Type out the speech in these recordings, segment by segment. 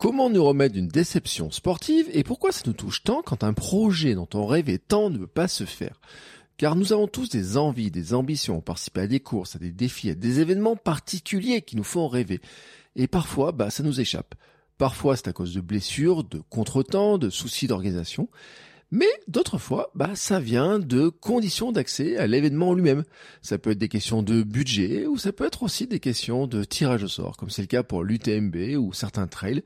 Comment nous remettre d'une déception sportive et pourquoi ça nous touche tant quand un projet dont on rêvait tant ne veut pas se faire? Car nous avons tous des envies, des ambitions, participer à des courses, à des défis, à des événements particuliers qui nous font rêver. Et parfois, bah, ça nous échappe. Parfois, c'est à cause de blessures, de contretemps, de soucis d'organisation. Mais d'autres fois, bah, ça vient de conditions d'accès à l'événement lui-même. Ça peut être des questions de budget ou ça peut être aussi des questions de tirage au sort, comme c'est le cas pour l'UTMB ou certains trails,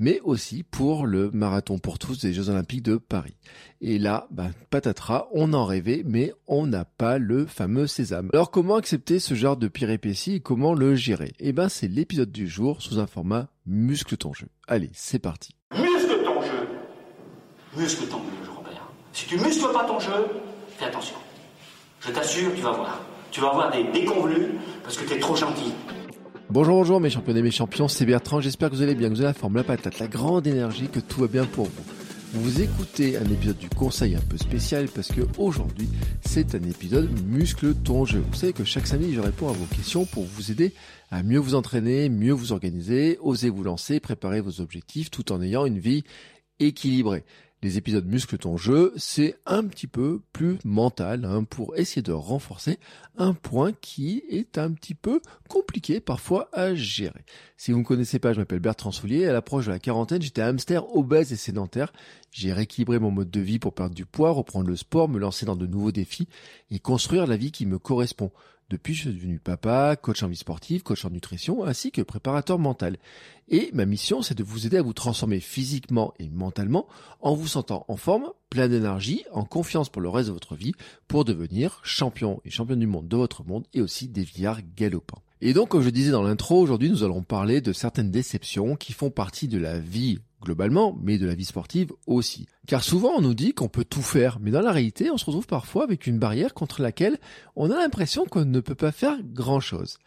mais aussi pour le marathon pour tous des Jeux Olympiques de Paris. Et là, bah, patatras, on en rêvait, mais on n'a pas le fameux sésame. Alors comment accepter ce genre de péripéties et comment le gérer? Eh ben, c'est l'épisode du jour sous un format muscle ton jeu. Allez, c'est parti. Muscle ton jeu. Muscle ton jeu. Si tu muscles pas ton jeu, fais attention. Je t'assure, tu vas voir. Tu vas avoir des déconvenus parce que t'es trop gentil. Bonjour, bonjour mes champions et mes champions, c'est Bertrand, j'espère que vous allez bien, que vous avez la forme, la patate, la grande énergie, que tout va bien pour vous. Vous écoutez un épisode du conseil un peu spécial parce que aujourd'hui c'est un épisode muscle ton jeu. Vous savez que chaque samedi je réponds à vos questions pour vous aider à mieux vous entraîner, mieux vous organiser, oser vous lancer, préparer vos objectifs tout en ayant une vie équilibrée les épisodes Muscle ton jeu, c'est un petit peu plus mental hein, pour essayer de renforcer un point qui est un petit peu compliqué parfois à gérer. Si vous ne me connaissez pas, je m'appelle Bertrand Soulier. À l'approche de la quarantaine, j'étais hamster obèse et sédentaire. J'ai rééquilibré mon mode de vie pour perdre du poids, reprendre le sport, me lancer dans de nouveaux défis et construire la vie qui me correspond. Depuis, je suis devenu papa, coach en vie sportive, coach en nutrition, ainsi que préparateur mental. Et ma mission, c'est de vous aider à vous transformer physiquement et mentalement en vous sentant en forme, plein d'énergie, en confiance pour le reste de votre vie, pour devenir champion et championne du monde de votre monde et aussi des villards galopants. Et donc, comme je disais dans l'intro, aujourd'hui, nous allons parler de certaines déceptions qui font partie de la vie globalement, mais de la vie sportive aussi. Car souvent on nous dit qu'on peut tout faire, mais dans la réalité on se retrouve parfois avec une barrière contre laquelle on a l'impression qu'on ne peut pas faire grand-chose.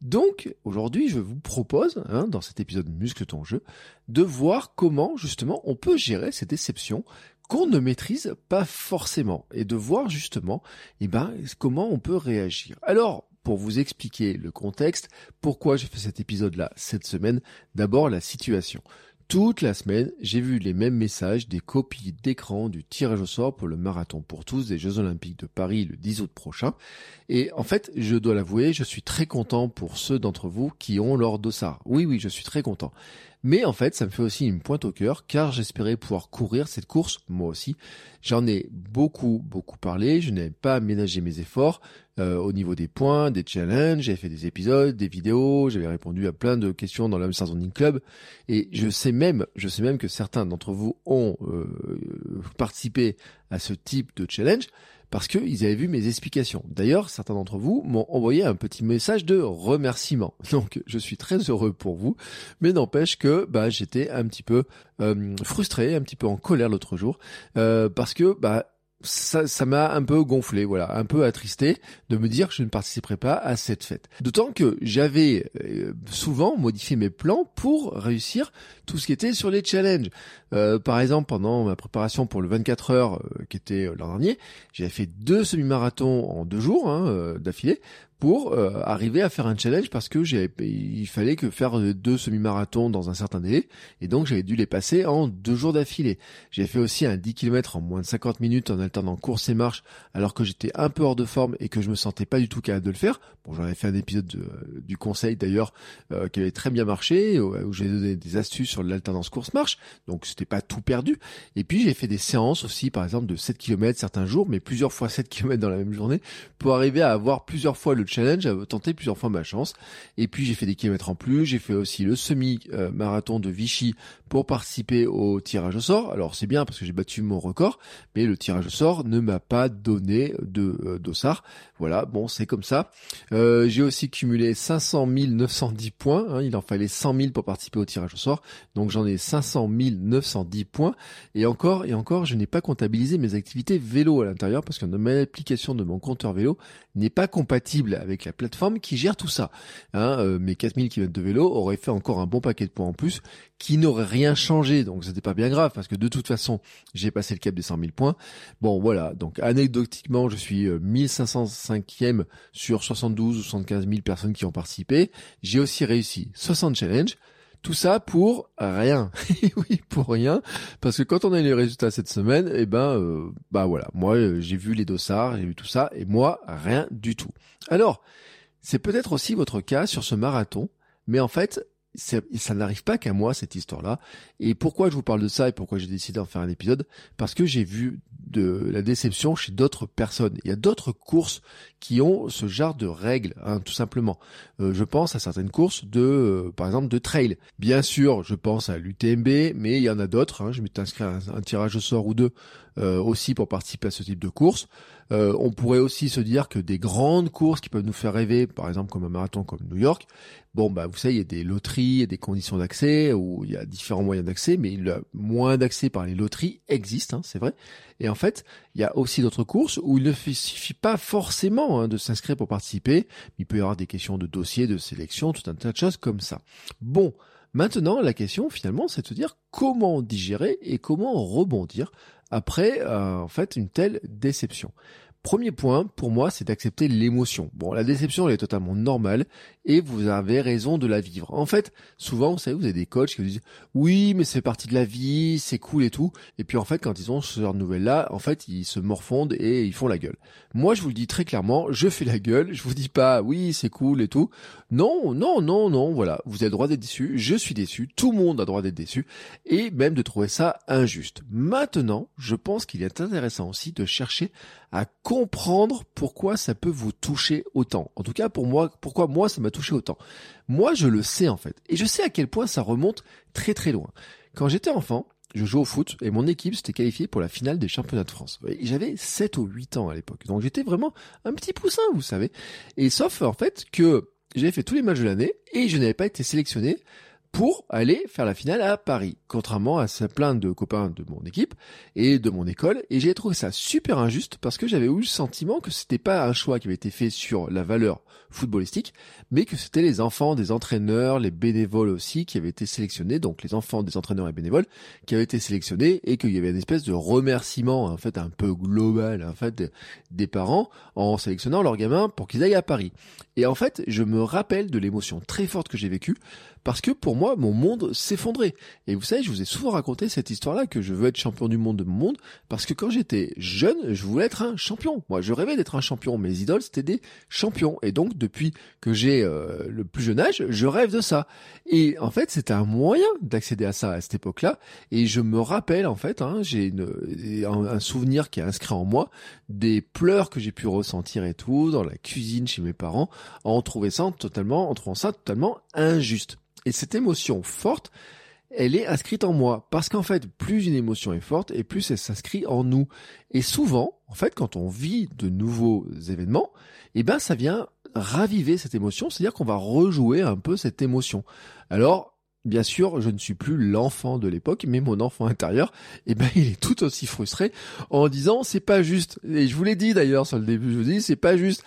Donc aujourd'hui je vous propose, hein, dans cet épisode Muscle ton jeu, de voir comment justement on peut gérer ces déceptions qu'on ne maîtrise pas forcément et de voir justement eh ben, comment on peut réagir. Alors pour vous expliquer le contexte, pourquoi j'ai fait cet épisode-là cette semaine, d'abord la situation. Toute la semaine, j'ai vu les mêmes messages, des copies d'écran du tirage au sort pour le marathon pour tous des Jeux Olympiques de Paris le 10 août prochain. Et en fait, je dois l'avouer, je suis très content pour ceux d'entre vous qui ont leur dossard. Oui, oui, je suis très content. Mais en fait, ça me fait aussi une pointe au cœur car j'espérais pouvoir courir cette course, moi aussi. J'en ai beaucoup, beaucoup parlé. Je n'avais pas aménagé mes efforts euh, au niveau des points, des challenges. J'ai fait des épisodes, des vidéos. J'avais répondu à plein de questions dans l'Amsterdam Running Club. Et je sais même, je sais même que certains d'entre vous ont euh, participé à ce type de challenge parce qu'ils avaient vu mes explications. D'ailleurs, certains d'entre vous m'ont envoyé un petit message de remerciement. Donc, je suis très heureux pour vous, mais n'empêche que bah, j'étais un petit peu euh, frustré, un petit peu en colère l'autre jour, euh, parce que bah, ça, ça m'a un peu gonflé, voilà, un peu attristé de me dire que je ne participerai pas à cette fête. D'autant que j'avais euh, souvent modifié mes plans pour réussir tout ce qui était sur les challenges. Euh, par exemple, pendant ma préparation pour le 24 heures euh, qui était l'an dernier, j'avais fait deux semi-marathons en deux jours hein, d'affilée pour arriver à faire un challenge parce que il fallait que faire deux semi-marathons dans un certain délai et donc j'avais dû les passer en deux jours d'affilée. J'ai fait aussi un 10 km en moins de 50 minutes en alternant course et marche alors que j'étais un peu hors de forme et que je me sentais pas du tout capable de le faire. Bon, j'en avais fait un épisode du conseil d'ailleurs qui avait très bien marché où j'ai donné des astuces sur l'alternance course-marche, donc c'était pas tout perdu. Et puis j'ai fait des séances aussi, par exemple de 7 km certains jours, mais plusieurs fois 7 km dans la même journée, pour arriver à avoir plusieurs fois le challenge, à tenter plusieurs fois ma chance. Et puis j'ai fait des kilomètres en plus, j'ai fait aussi le semi-marathon de Vichy pour participer au tirage au sort. Alors c'est bien parce que j'ai battu mon record, mais le tirage au sort ne m'a pas donné de euh, dossard. Voilà, bon c'est comme ça. Euh, j'ai aussi cumulé 500 910 points, hein. il en fallait 100 000 pour participer au tirage au sort, donc j'en ai 500 910 points. Et encore, et encore, je n'ai pas comptabilisé mes activités vélo à l'intérieur parce que ma application de mon compteur vélo n'est pas compatible avec la plateforme qui gère tout ça. Hein, euh, mes 4000 km de vélo auraient fait encore un bon paquet de points en plus qui n'aurait rien changé. Donc c'était pas bien grave parce que de toute façon, j'ai passé le cap des 100 000 points. Bon voilà, donc anecdotiquement, je suis 1505e euh, sur 72 ou 75 000 personnes qui ont participé. J'ai aussi réussi 60 challenges. Tout ça pour rien. oui, pour rien. Parce que quand on a eu les résultats cette semaine, eh ben, euh, bah voilà. Moi, euh, j'ai vu les dossards, j'ai vu tout ça, et moi, rien du tout. Alors, c'est peut-être aussi votre cas sur ce marathon, mais en fait, ça n'arrive pas qu'à moi cette histoire-là. Et pourquoi je vous parle de ça et pourquoi j'ai décidé d'en faire un épisode? Parce que j'ai vu de la déception chez d'autres personnes. Il y a d'autres courses qui ont ce genre de règles, hein, tout simplement. Euh, je pense à certaines courses de, euh, par exemple, de trail. Bien sûr, je pense à l'UTMB, mais il y en a d'autres. Hein. Je m'étais inscrit à un, tirage au sort ou deux euh, aussi pour participer à ce type de course. on pourrait aussi se dire que des grandes courses qui peuvent nous faire rêver, par exemple comme un marathon comme New York, bon bah vous savez, il y a des loteries, et des conditions d'accès, où il y a différents moyens d'accès, mais le moins d'accès par les loteries existe, hein, c'est vrai. Et en fait, il y a aussi d'autres courses où il ne suffit pas forcément hein, de s'inscrire pour participer. Il peut y avoir des questions de dossier, de sélection, tout un tas de choses comme ça. Bon, maintenant la question finalement, c'est de se dire comment digérer et comment rebondir après euh, en fait une telle déception. Premier point, pour moi, c'est d'accepter l'émotion. Bon, la déception, elle est totalement normale et vous avez raison de la vivre. En fait, souvent, vous savez, vous avez des coachs qui vous disent oui, mais c'est partie de la vie, c'est cool et tout. Et puis en fait, quand ils ont ce genre de nouvelles-là, en fait, ils se morfondent et ils font la gueule. Moi, je vous le dis très clairement, je fais la gueule. Je vous dis pas oui, c'est cool et tout. Non, non, non, non. Voilà, vous avez le droit d'être déçu. Je suis déçu. Tout le monde a le droit d'être déçu et même de trouver ça injuste. Maintenant, je pense qu'il est intéressant aussi de chercher à comprendre pourquoi ça peut vous toucher autant. En tout cas, pour moi, pourquoi moi ça m'a touché autant. Moi, je le sais en fait. Et je sais à quel point ça remonte très très loin. Quand j'étais enfant, je jouais au foot et mon équipe s'était qualifiée pour la finale des championnats de France. J'avais 7 ou 8 ans à l'époque. Donc j'étais vraiment un petit poussin, vous savez. Et sauf en fait que j'avais fait tous les matchs de l'année et je n'avais pas été sélectionné pour aller faire la finale à Paris, contrairement à plein de copains de mon équipe et de mon école. Et j'ai trouvé ça super injuste parce que j'avais eu le sentiment que c'était pas un choix qui avait été fait sur la valeur footballistique, mais que c'était les enfants des entraîneurs, les bénévoles aussi qui avaient été sélectionnés, donc les enfants des entraîneurs et bénévoles qui avaient été sélectionnés et qu'il y avait une espèce de remerciement en fait un peu global en fait des parents en sélectionnant leurs gamins pour qu'ils aillent à Paris. Et en fait, je me rappelle de l'émotion très forte que j'ai vécue parce que pour moi, mon monde s'effondrait. Et vous savez, je vous ai souvent raconté cette histoire-là, que je veux être champion du monde de mon monde, parce que quand j'étais jeune, je voulais être un champion. Moi, je rêvais d'être un champion. Mes idoles, c'était des champions. Et donc, depuis que j'ai euh, le plus jeune âge, je rêve de ça. Et en fait, c'était un moyen d'accéder à ça à cette époque-là. Et je me rappelle, en fait, hein, j'ai un, souvenir qui est inscrit en moi, des pleurs que j'ai pu ressentir et tout, dans la cuisine chez mes parents, en trouvant en trouvant ça totalement injuste. Et cette émotion forte, elle est inscrite en moi. Parce qu'en fait, plus une émotion est forte, et plus elle s'inscrit en nous. Et souvent, en fait, quand on vit de nouveaux événements, eh ben, ça vient raviver cette émotion, c'est-à-dire qu'on va rejouer un peu cette émotion. Alors, Bien sûr, je ne suis plus l'enfant de l'époque, mais mon enfant intérieur, eh ben, il est tout aussi frustré en disant c'est pas juste. Et je vous l'ai dit d'ailleurs sur le début, je vous dis c'est pas juste.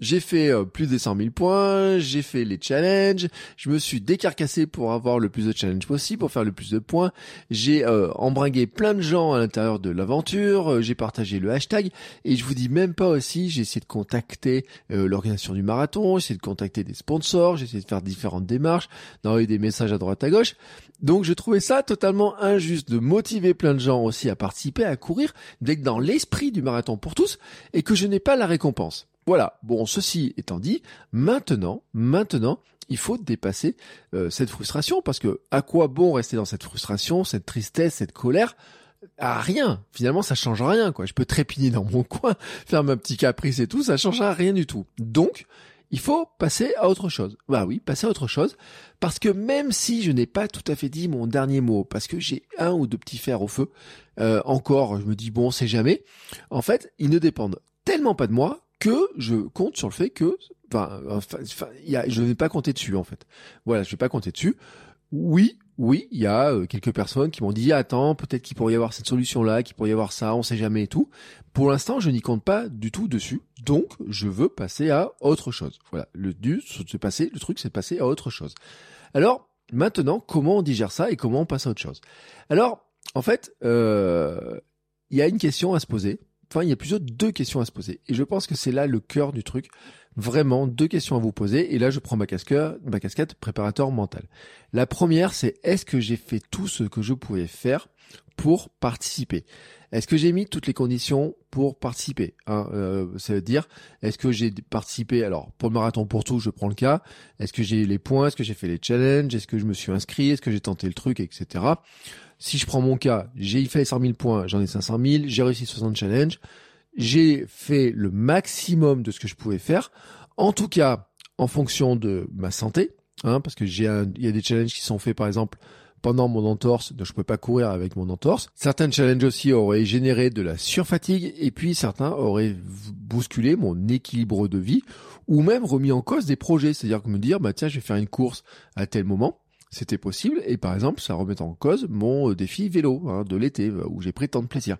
J'ai fait euh, plus de 100 000 points, j'ai fait les challenges, je me suis décarcassé pour avoir le plus de challenges possible, pour faire le plus de points. J'ai euh, embringué plein de gens à l'intérieur de l'aventure, euh, j'ai partagé le hashtag, et je vous dis même pas aussi, j'ai essayé de contacter l'organisation du marathon, j'ai essayé de contacter des sponsors, j'ai essayé de faire différentes démarches, d'envoyer des messages à droite à gauche. Donc je trouvais ça totalement injuste de motiver plein de gens aussi à participer, à courir, d'être dans l'esprit du marathon pour tous, et que je n'ai pas la récompense. Voilà. Bon, ceci étant dit, maintenant, maintenant, il faut dépasser euh, cette frustration parce que à quoi bon rester dans cette frustration, cette tristesse, cette colère? À rien. Finalement, ça change rien, quoi. Je peux trépigner dans mon coin, faire ma petit caprice et tout, ça change rien du tout. Donc, il faut passer à autre chose. Bah oui, passer à autre chose, parce que même si je n'ai pas tout à fait dit mon dernier mot, parce que j'ai un ou deux petits fers au feu, euh, encore, je me dis bon, c'est jamais. En fait, ils ne dépendent tellement pas de moi que je compte sur le fait que, enfin, enfin, y a, je ne vais pas compter dessus en fait. Voilà, je vais pas compter dessus. Oui, oui, il y a euh, quelques personnes qui m'ont dit attends, peut-être qu'il pourrait y avoir cette solution-là, qu'il pourrait y avoir ça, on sait jamais et tout. Pour l'instant, je n'y compte pas du tout dessus, donc je veux passer à autre chose. Voilà, le but, c'est passer, le truc, c'est de passer à autre chose. Alors maintenant, comment on digère ça et comment on passe à autre chose? Alors, en fait, euh, il y a une question à se poser. Enfin, il y a plusieurs deux questions à se poser. Et je pense que c'est là le cœur du truc. Vraiment, deux questions à vous poser. Et là, je prends ma casquette, ma casquette préparateur mental. La première, c'est est-ce que j'ai fait tout ce que je pouvais faire pour participer? Est-ce que j'ai mis toutes les conditions pour participer hein euh, Ça veut dire, est-ce que j'ai participé Alors, pour le marathon pour tout, je prends le cas. Est-ce que j'ai les points? Est-ce que j'ai fait les challenges? Est-ce que je me suis inscrit? Est-ce que j'ai tenté le truc, etc. Si je prends mon cas, j'ai fait 100 000 points, j'en ai 500 000, j'ai réussi 60 challenges, j'ai fait le maximum de ce que je pouvais faire, en tout cas en fonction de ma santé, hein, parce que j'ai il y a des challenges qui sont faits par exemple pendant mon entorse, donc je peux pas courir avec mon entorse. Certains challenges aussi auraient généré de la surfatigue et puis certains auraient bousculé mon équilibre de vie ou même remis en cause des projets, c'est-à-dire que me dire bah tiens, je vais faire une course à tel moment c'était possible et par exemple ça remet en cause mon euh, défi vélo hein, de l'été euh, où j'ai pris tant de plaisir.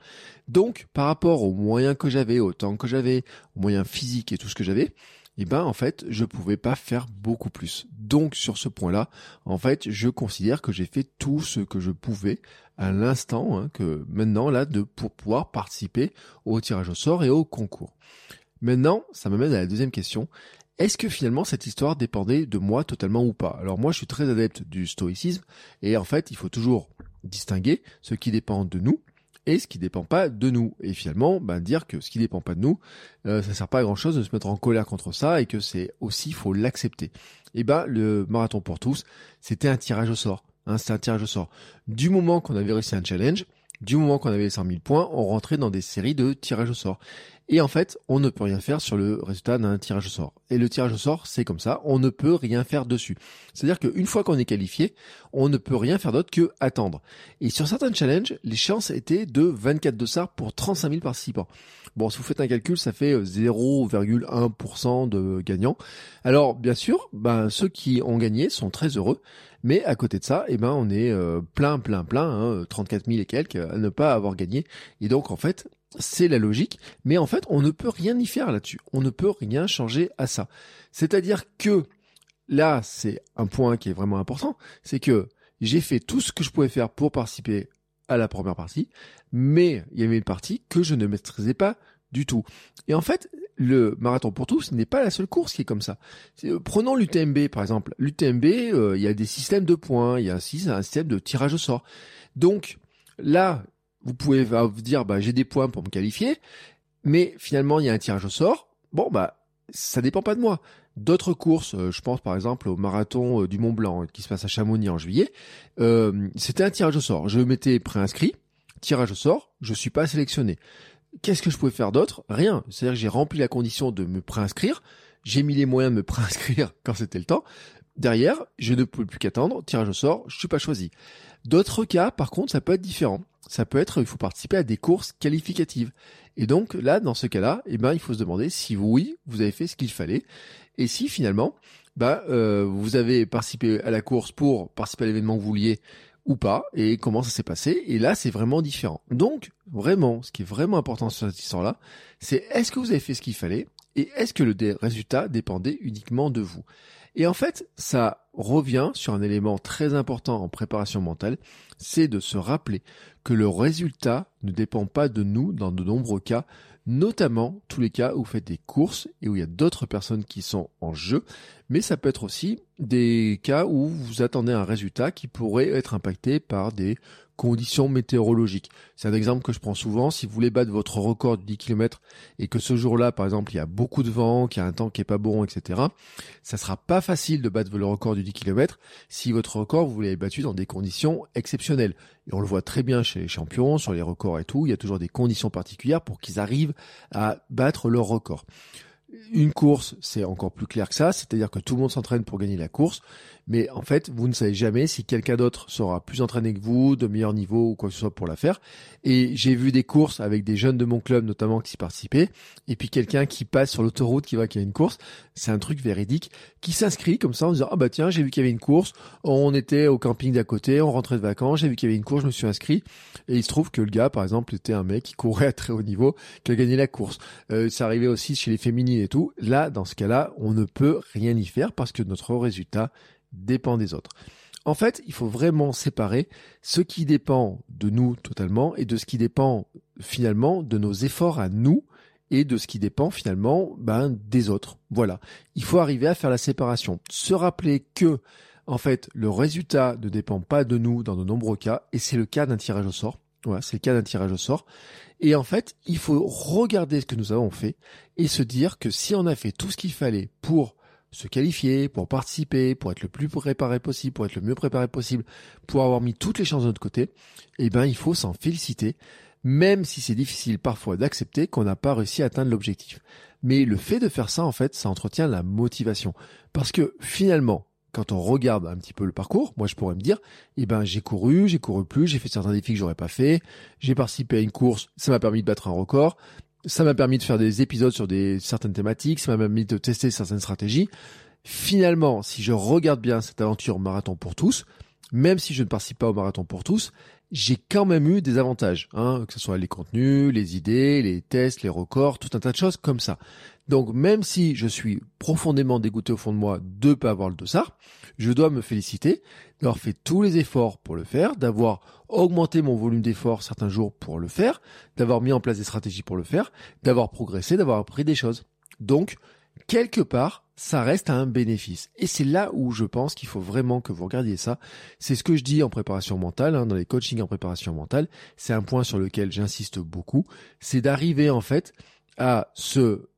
Donc par rapport aux moyens que j'avais, au temps que j'avais, aux moyens physiques et tout ce que j'avais, eh ben en fait je pouvais pas faire beaucoup plus. Donc sur ce point-là, en fait je considère que j'ai fait tout ce que je pouvais à l'instant hein, que maintenant là de pour pouvoir participer au tirage au sort et au concours. Maintenant, ça m'amène à la deuxième question est-ce que finalement cette histoire dépendait de moi totalement ou pas? Alors moi je suis très adepte du stoïcisme et en fait il faut toujours distinguer ce qui dépend de nous et ce qui dépend pas de nous. Et finalement, ben, dire que ce qui dépend pas de nous, euh, ça sert pas à grand chose de se mettre en colère contre ça et que c'est aussi faut l'accepter. Et eh ben le marathon pour tous, c'était un tirage au sort. Hein, c'était un tirage au sort. Du moment qu'on avait réussi un challenge, du moment qu'on avait 100 000 points, on rentrait dans des séries de tirages au sort. Et en fait, on ne peut rien faire sur le résultat d'un tirage au sort. Et le tirage au sort, c'est comme ça, on ne peut rien faire dessus. C'est-à-dire qu'une fois qu'on est qualifié, on ne peut rien faire d'autre que attendre. Et sur certains challenges, les chances étaient de 24 dossards pour 35 000 participants. Bon, si vous faites un calcul, ça fait 0,1% de gagnants. Alors, bien sûr, ben, ceux qui ont gagné sont très heureux. Mais à côté de ça, eh ben, on est euh, plein, plein, plein, hein, 34 000 et quelques à ne pas avoir gagné. Et donc, en fait, c'est la logique, mais en fait, on ne peut rien y faire là-dessus. On ne peut rien changer à ça. C'est-à-dire que là, c'est un point qui est vraiment important, c'est que j'ai fait tout ce que je pouvais faire pour participer à la première partie, mais il y avait une partie que je ne maîtrisais pas du tout. Et en fait, le marathon pour tous n'est pas la seule course qui est comme ça. Euh, prenons l'UTMB par exemple. L'UTMB, euh, il y a des systèmes de points, il y a aussi un système de tirage au sort. Donc là, vous pouvez vous dire bah j'ai des points pour me qualifier, mais finalement il y a un tirage au sort. Bon bah ça dépend pas de moi. D'autres courses, euh, je pense par exemple au marathon euh, du Mont Blanc qui se passe à Chamonix en juillet, euh, c'était un tirage au sort. Je m'étais préinscrit, tirage au sort, je suis pas sélectionné. Qu'est-ce que je pouvais faire d'autre? Rien. C'est-à-dire que j'ai rempli la condition de me préinscrire, j'ai mis les moyens de me préinscrire quand c'était le temps. Derrière, je ne peux plus qu'attendre, tirage au sort, je suis pas choisi. D'autres cas, par contre, ça peut être différent ça peut être, il faut participer à des courses qualificatives. Et donc là, dans ce cas-là, eh ben, il faut se demander si oui, vous avez fait ce qu'il fallait, et si finalement, bah, euh, vous avez participé à la course pour participer à l'événement que vous vouliez ou pas, et comment ça s'est passé. Et là, c'est vraiment différent. Donc, vraiment, ce qui est vraiment important sur cette histoire-là, c'est est-ce que vous avez fait ce qu'il fallait, et est-ce que le résultat dépendait uniquement de vous? Et en fait, ça revient sur un élément très important en préparation mentale, c'est de se rappeler que le résultat ne dépend pas de nous dans de nombreux cas, notamment tous les cas où vous faites des courses et où il y a d'autres personnes qui sont en jeu, mais ça peut être aussi des cas où vous attendez un résultat qui pourrait être impacté par des conditions météorologiques. C'est un exemple que je prends souvent. Si vous voulez battre votre record de 10 km et que ce jour-là, par exemple, il y a beaucoup de vent, qu'il y a un temps qui est pas bon, etc., ça sera pas facile de battre le record du 10 km si votre record, vous l'avez battu dans des conditions exceptionnelles. Et on le voit très bien chez les champions, sur les records et tout, il y a toujours des conditions particulières pour qu'ils arrivent à battre leur record. Une course, c'est encore plus clair que ça, c'est-à-dire que tout le monde s'entraîne pour gagner la course, mais en fait, vous ne savez jamais si quelqu'un d'autre sera plus entraîné que vous, de meilleur niveau ou quoi que ce soit pour la faire. Et j'ai vu des courses avec des jeunes de mon club notamment qui participaient, et puis quelqu'un qui passe sur l'autoroute qui voit qu'il y a une course, c'est un truc véridique, qui s'inscrit comme ça en disant ah bah tiens j'ai vu qu'il y avait une course, on était au camping d'à côté, on rentrait de vacances, j'ai vu qu'il y avait une course, je me suis inscrit, et il se trouve que le gars par exemple était un mec qui courait à très haut niveau, qui a gagné la course. Euh, ça arrivait aussi chez les féminines et tout. Là dans ce cas-là, on ne peut rien y faire parce que notre résultat dépend des autres. En fait, il faut vraiment séparer ce qui dépend de nous totalement et de ce qui dépend finalement de nos efforts à nous et de ce qui dépend finalement ben, des autres. Voilà. Il faut arriver à faire la séparation. Se rappeler que, en fait, le résultat ne dépend pas de nous dans de nombreux cas, et c'est le cas d'un tirage au sort. Voilà, c'est le cas d'un tirage au sort. Et en fait, il faut regarder ce que nous avons fait et se dire que si on a fait tout ce qu'il fallait pour se qualifier, pour participer, pour être le plus préparé possible, pour être le mieux préparé possible, pour avoir mis toutes les chances de notre côté, eh ben, il faut s'en féliciter, même si c'est difficile parfois d'accepter qu'on n'a pas réussi à atteindre l'objectif. Mais le fait de faire ça, en fait, ça entretient la motivation. Parce que finalement, quand on regarde un petit peu le parcours, moi je pourrais me dire, eh ben j'ai couru, j'ai couru plus, j'ai fait certains défis que j'aurais pas fait, j'ai participé à une course, ça m'a permis de battre un record, ça m'a permis de faire des épisodes sur des certaines thématiques, ça m'a permis de tester certaines stratégies. Finalement, si je regarde bien cette aventure marathon pour tous, même si je ne participe pas au marathon pour tous, j'ai quand même eu des avantages, hein, que ce soit les contenus, les idées, les tests, les records, tout un tas de choses comme ça. Donc même si je suis profondément dégoûté au fond de moi de ne pas avoir le dossard, je dois me féliciter d'avoir fait tous les efforts pour le faire, d'avoir augmenté mon volume d'efforts certains jours pour le faire, d'avoir mis en place des stratégies pour le faire, d'avoir progressé, d'avoir appris des choses. Donc, quelque part, ça reste un bénéfice. Et c'est là où je pense qu'il faut vraiment que vous regardiez ça. C'est ce que je dis en préparation mentale, hein, dans les coachings en préparation mentale. C'est un point sur lequel j'insiste beaucoup. C'est d'arriver en fait à se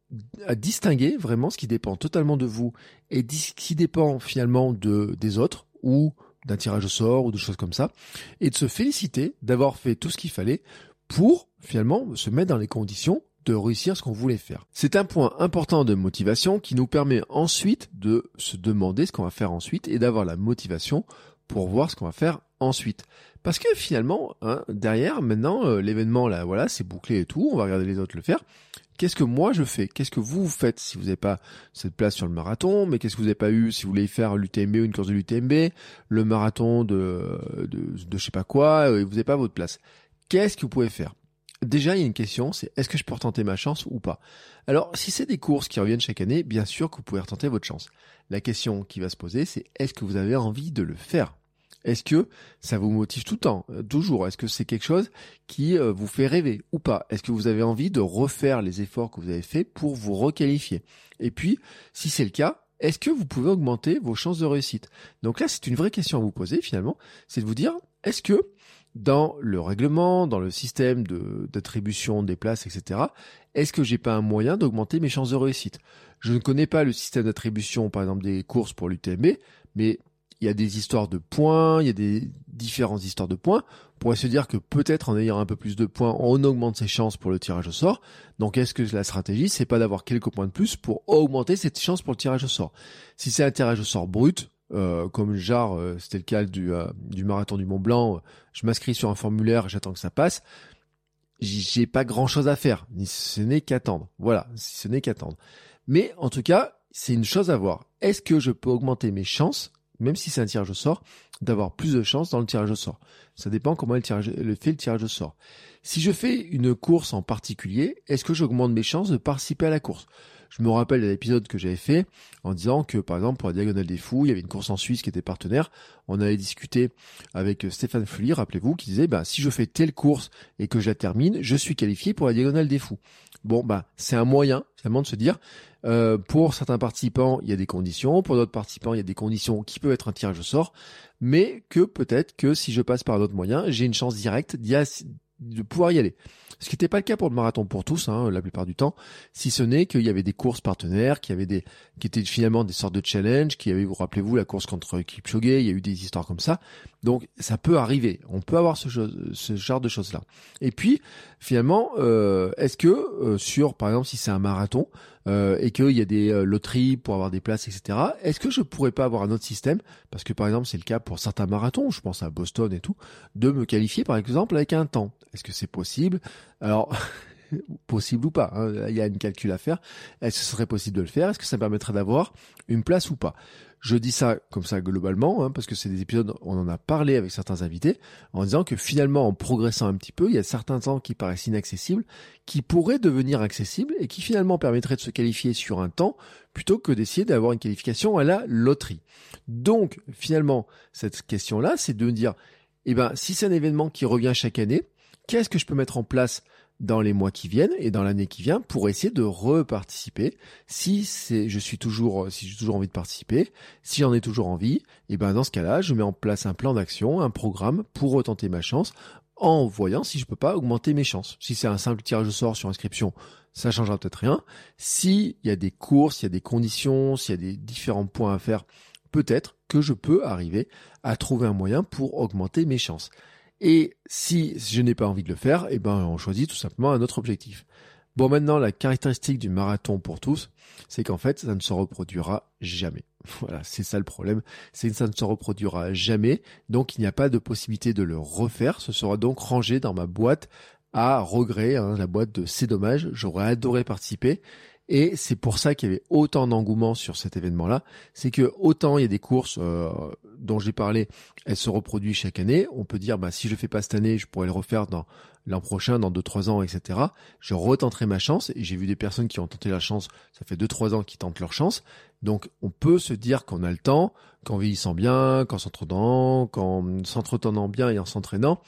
à distinguer vraiment ce qui dépend totalement de vous et ce qui dépend finalement de des autres ou d'un tirage au sort ou de choses comme ça et de se féliciter d'avoir fait tout ce qu'il fallait pour finalement se mettre dans les conditions de réussir ce qu'on voulait faire. C'est un point important de motivation qui nous permet ensuite de se demander ce qu'on va faire ensuite et d'avoir la motivation pour voir ce qu'on va faire ensuite. Parce que finalement, hein, derrière, maintenant, euh, l'événement, là, voilà, c'est bouclé et tout, on va regarder les autres le faire. Qu'est-ce que moi je fais? Qu'est-ce que vous faites si vous n'avez pas cette place sur le marathon? Mais qu'est-ce que vous n'avez pas eu si vous voulez faire l'UTMB ou une course de l'UTMB, le marathon de, de, de je sais pas quoi, et vous n'avez pas votre place. Qu'est-ce que vous pouvez faire? Déjà, il y a une question, c'est est-ce que je peux retenter ma chance ou pas? Alors, si c'est des courses qui reviennent chaque année, bien sûr que vous pouvez retenter votre chance. La question qui va se poser, c'est est-ce que vous avez envie de le faire? Est-ce que ça vous motive tout le temps, euh, toujours Est-ce que c'est quelque chose qui euh, vous fait rêver ou pas? Est-ce que vous avez envie de refaire les efforts que vous avez faits pour vous requalifier? Et puis, si c'est le cas, est-ce que vous pouvez augmenter vos chances de réussite? Donc là, c'est une vraie question à vous poser finalement, c'est de vous dire, est-ce que dans le règlement, dans le système d'attribution des places, etc., est-ce que j'ai pas un moyen d'augmenter mes chances de réussite? Je ne connais pas le système d'attribution, par exemple, des courses pour l'UTMB, mais il y a des histoires de points, il y a des différentes histoires de points. On pourrait se dire que peut-être en ayant un peu plus de points, on augmente ses chances pour le tirage au sort. Donc est-ce que la stratégie, c'est pas d'avoir quelques points de plus pour augmenter cette chance pour le tirage au sort? Si c'est un tirage au sort brut, euh, comme genre euh, c'était le cas du, euh, du marathon du Mont Blanc, je m'inscris sur un formulaire, j'attends que ça passe. J'ai pas grand chose à faire, ce n'est qu'attendre. Voilà, ce n'est qu'attendre. Mais en tout cas, c'est une chose à voir. Est-ce que je peux augmenter mes chances même si c'est un tirage au sort, d'avoir plus de chances dans le tirage au sort. Ça dépend comment le fait le tirage au sort. Si je fais une course en particulier, est-ce que j'augmente mes chances de participer à la course? Je me rappelle de l'épisode que j'avais fait en disant que, par exemple, pour la Diagonale des Fous, il y avait une course en Suisse qui était partenaire. On avait discuté avec Stéphane Fully, rappelez-vous, qui disait, bah, si je fais telle course et que je la termine, je suis qualifié pour la Diagonale des Fous. Bon, bah, c'est un moyen, finalement, de se dire, euh, pour certains participants, il y a des conditions. Pour d'autres participants, il y a des conditions qui peuvent être un tirage au sort. Mais que peut-être que si je passe par d'autres moyens, j'ai une chance directe de pouvoir y aller. Ce qui n'était pas le cas pour le marathon pour tous, hein, la plupart du temps, si ce n'est qu'il y avait des courses partenaires, qui avaient des, qui étaient finalement des sortes de challenges, qui avait, vous rappelez-vous, la course contre Kipchoge, il y a eu des histoires comme ça. Donc ça peut arriver. On peut avoir ce, genre de choses-là. Et puis finalement, euh, est-ce que euh, sur, par exemple, si c'est un marathon euh, et qu'il y a des euh, loteries pour avoir des places, etc. Est-ce que je pourrais pas avoir un autre système? Parce que par exemple, c'est le cas pour certains marathons. Je pense à Boston et tout, de me qualifier par exemple avec un temps. Est-ce que c'est possible? Alors. possible ou pas. Hein. Il y a une calcul à faire. Est-ce que ce serait possible de le faire? Est-ce que ça permettrait d'avoir une place ou pas? Je dis ça comme ça globalement, hein, parce que c'est des épisodes, on en a parlé avec certains invités, en disant que finalement, en progressant un petit peu, il y a certains temps qui paraissent inaccessibles, qui pourraient devenir accessibles et qui finalement permettraient de se qualifier sur un temps plutôt que d'essayer d'avoir une qualification à la loterie. Donc, finalement, cette question-là, c'est de dire, eh ben, si c'est un événement qui revient chaque année, qu'est-ce que je peux mettre en place dans les mois qui viennent et dans l'année qui vient pour essayer de reparticiper. Si c'est, je suis toujours, si j'ai toujours envie de participer, si j'en ai toujours envie, et ben dans ce cas-là, je mets en place un plan d'action, un programme pour retenter ma chance en voyant si je peux pas augmenter mes chances. Si c'est un simple tirage au sort sur inscription, ça changera peut-être rien. S'il y a des courses, il y a des conditions, s'il y a des différents points à faire, peut-être que je peux arriver à trouver un moyen pour augmenter mes chances. Et si je n'ai pas envie de le faire, eh ben, on choisit tout simplement un autre objectif. Bon, maintenant, la caractéristique du marathon pour tous, c'est qu'en fait, ça ne se reproduira jamais. Voilà, c'est ça le problème. C'est que ça ne se reproduira jamais. Donc, il n'y a pas de possibilité de le refaire. Ce sera donc rangé dans ma boîte à regret, hein, la boîte de c'est dommage. J'aurais adoré participer. Et c'est pour ça qu'il y avait autant d'engouement sur cet événement-là. C'est que autant il y a des courses euh, dont j'ai parlé, elles se reproduisent chaque année. On peut dire, bah, si je fais pas cette année, je pourrais le refaire dans l'an prochain, dans deux trois ans, etc. Je retenterai ma chance. Et j'ai vu des personnes qui ont tenté la chance. Ça fait deux trois ans qu'ils tentent leur chance. Donc, on peut se dire qu'on a le temps, qu'en vieillissant bien, qu'en s'entretenant, qu'en s'entretenant bien et en s'entraînant,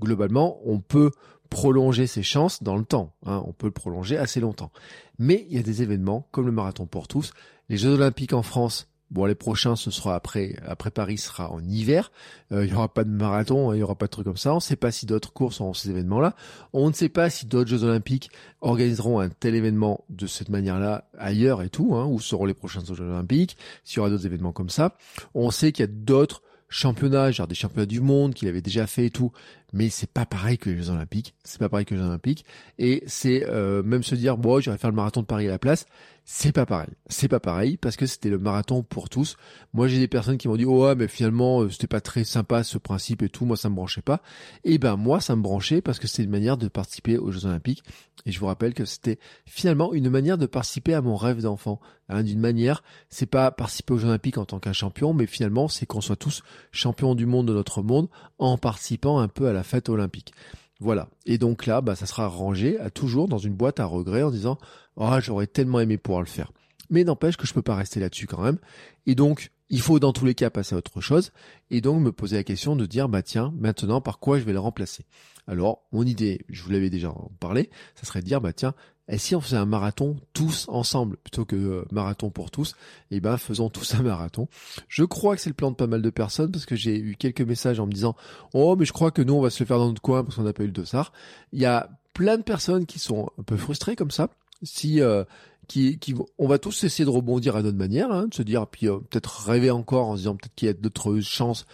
globalement, on peut prolonger ses chances dans le temps. Hein. on peut le prolonger assez longtemps. Mais il y a des événements comme le marathon pour tous. Les Jeux Olympiques en France, bon les prochains ce sera après après Paris sera en hiver. Euh, il y aura pas de marathon, hein, il y aura pas de trucs comme ça. On ne sait pas si d'autres courses auront ces événements-là. On ne sait pas si d'autres Jeux Olympiques organiseront un tel événement de cette manière-là ailleurs et tout. Hein, où seront les prochains Jeux Olympiques S'il y aura d'autres événements comme ça. On sait qu'il y a d'autres championnats, genre des championnats du monde qu'il avait déjà fait et tout, mais c'est pas pareil que les Jeux Olympiques, c'est pas pareil que les Jeux Olympiques, et c'est euh, même se dire bon, j'irai faire le marathon de Paris à la place, c'est pas pareil, c'est pas pareil parce que c'était le marathon pour tous. Moi j'ai des personnes qui m'ont dit oh ouais mais finalement euh, c'était pas très sympa ce principe et tout, moi ça me branchait pas. Et ben moi ça me branchait parce que c'est une manière de participer aux Jeux Olympiques et je vous rappelle que c'était finalement une manière de participer à mon rêve d'enfant. Hein, D'une manière, c'est pas participer aux Jeux Olympiques en tant qu'un champion, mais finalement c'est qu'on soit tous champions du monde de notre monde en participant un peu à la fête olympique. Voilà. Et donc là, bah, ça sera rangé à toujours dans une boîte à regret en disant, oh, j'aurais tellement aimé pouvoir le faire. Mais n'empêche que je peux pas rester là-dessus quand même. Et donc, il faut dans tous les cas passer à autre chose. Et donc, me poser la question de dire, bah, tiens, maintenant, par quoi je vais le remplacer? Alors, mon idée, je vous l'avais déjà parlé, ça serait de dire, bah, tiens, et si on faisait un marathon tous ensemble plutôt que euh, marathon pour tous Eh ben faisons tous un marathon. Je crois que c'est le plan de pas mal de personnes parce que j'ai eu quelques messages en me disant "Oh mais je crois que nous on va se le faire dans notre coin parce qu'on n'a pas eu le dossard." Il y a plein de personnes qui sont un peu frustrées comme ça. Si euh, qui, qui, on va tous essayer de rebondir à notre manière, hein, de se dire, puis euh, peut-être rêver encore en se disant peut-être qu'il y a d'autres chances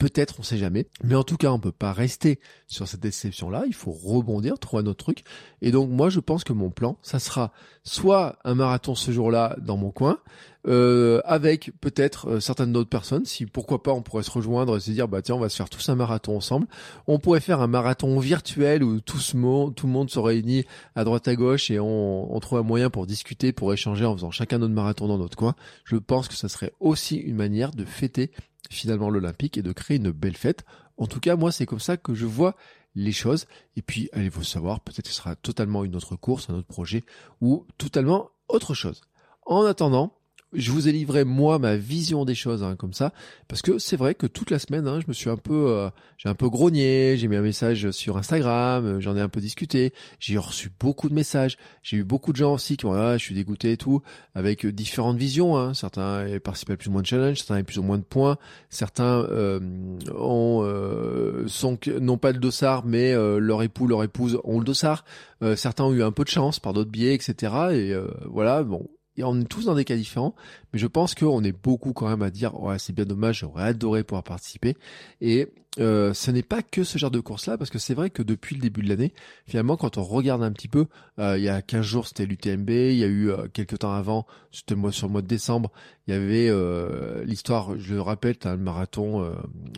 Peut-être, on sait jamais. Mais en tout cas, on peut pas rester sur cette déception-là. Il faut rebondir, trouver un autre truc. Et donc, moi, je pense que mon plan, ça sera soit un marathon ce jour-là dans mon coin, euh, avec peut-être euh, certaines d'autres personnes. Si pourquoi pas, on pourrait se rejoindre et se dire, bah tiens, on va se faire tous un marathon ensemble. On pourrait faire un marathon virtuel où tout, le monde se réunit à droite à gauche et on, on trouve un moyen pour discuter, pour échanger en faisant chacun notre marathon dans notre coin. Je pense que ça serait aussi une manière de fêter finalement l'Olympique et de créer une belle fête. En tout cas, moi, c'est comme ça que je vois les choses. Et puis, allez-vous savoir, peut-être que ce sera totalement une autre course, un autre projet ou totalement autre chose. En attendant, je vous ai livré moi ma vision des choses hein, comme ça. Parce que c'est vrai que toute la semaine hein, je me suis un peu euh, j'ai un peu grogné j'ai mis un message sur Instagram euh, j'en ai un peu discuté. J'ai reçu beaucoup de messages. J'ai eu beaucoup de gens aussi qui m'ont ah, je suis dégoûté et tout avec euh, différentes visions hein. certains participent à plus ou moins de challenges certains ont plus ou moins de points. Certains ont sont n'ont pas le dossard mais leur époux leur épouse ont le dossard. Certains ont eu un peu de chance par d'autres biais etc et voilà bon et on est tous dans des cas différents, mais je pense qu'on est beaucoup quand même à dire ouais c'est bien dommage, j'aurais adoré pouvoir participer. Et euh, ce n'est pas que ce genre de course-là, parce que c'est vrai que depuis le début de l'année, finalement, quand on regarde un petit peu, euh, il y a 15 jours c'était l'UTMB, il y a eu euh, quelques temps avant, c'était sur le mois de décembre, il y avait euh, l'histoire, je le rappelle, le marathon, euh,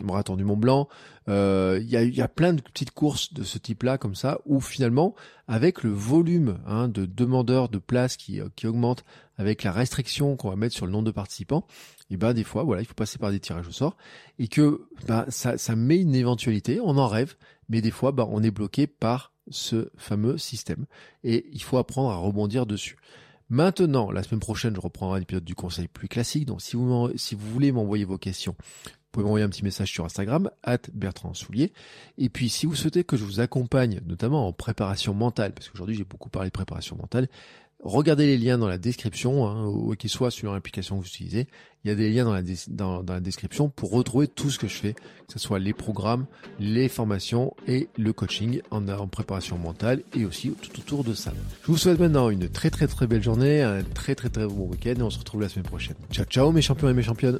marathon du Mont Blanc. Euh, il y, a, il y a plein de petites courses de ce type-là, comme ça, où finalement, avec le volume hein, de demandeurs de places qui, qui augmente, avec la restriction qu'on va mettre sur le nombre de participants, et ben des fois, voilà, il faut passer par des tirages au sort, et que ben, ça, ça met une éventualité, on en rêve, mais des fois, ben, on est bloqué par ce fameux système, et il faut apprendre à rebondir dessus. Maintenant, la semaine prochaine, je reprendrai un épisode du conseil plus classique. Donc, si vous, si vous voulez m'envoyer vos questions, vous pouvez m'envoyer un petit message sur Instagram, at Bertrand Soulier. Et puis, si vous souhaitez que je vous accompagne, notamment en préparation mentale, parce qu'aujourd'hui, j'ai beaucoup parlé de préparation mentale, Regardez les liens dans la description, hein, qu'ils soient sur l'application que vous utilisez. Il y a des liens dans la, dans, dans la description pour retrouver tout ce que je fais, que ce soit les programmes, les formations et le coaching en, en préparation mentale et aussi tout autour de ça. Je vous souhaite maintenant une très très très belle journée, un très très très bon week-end et on se retrouve la semaine prochaine. Ciao ciao mes champions et mes championnes.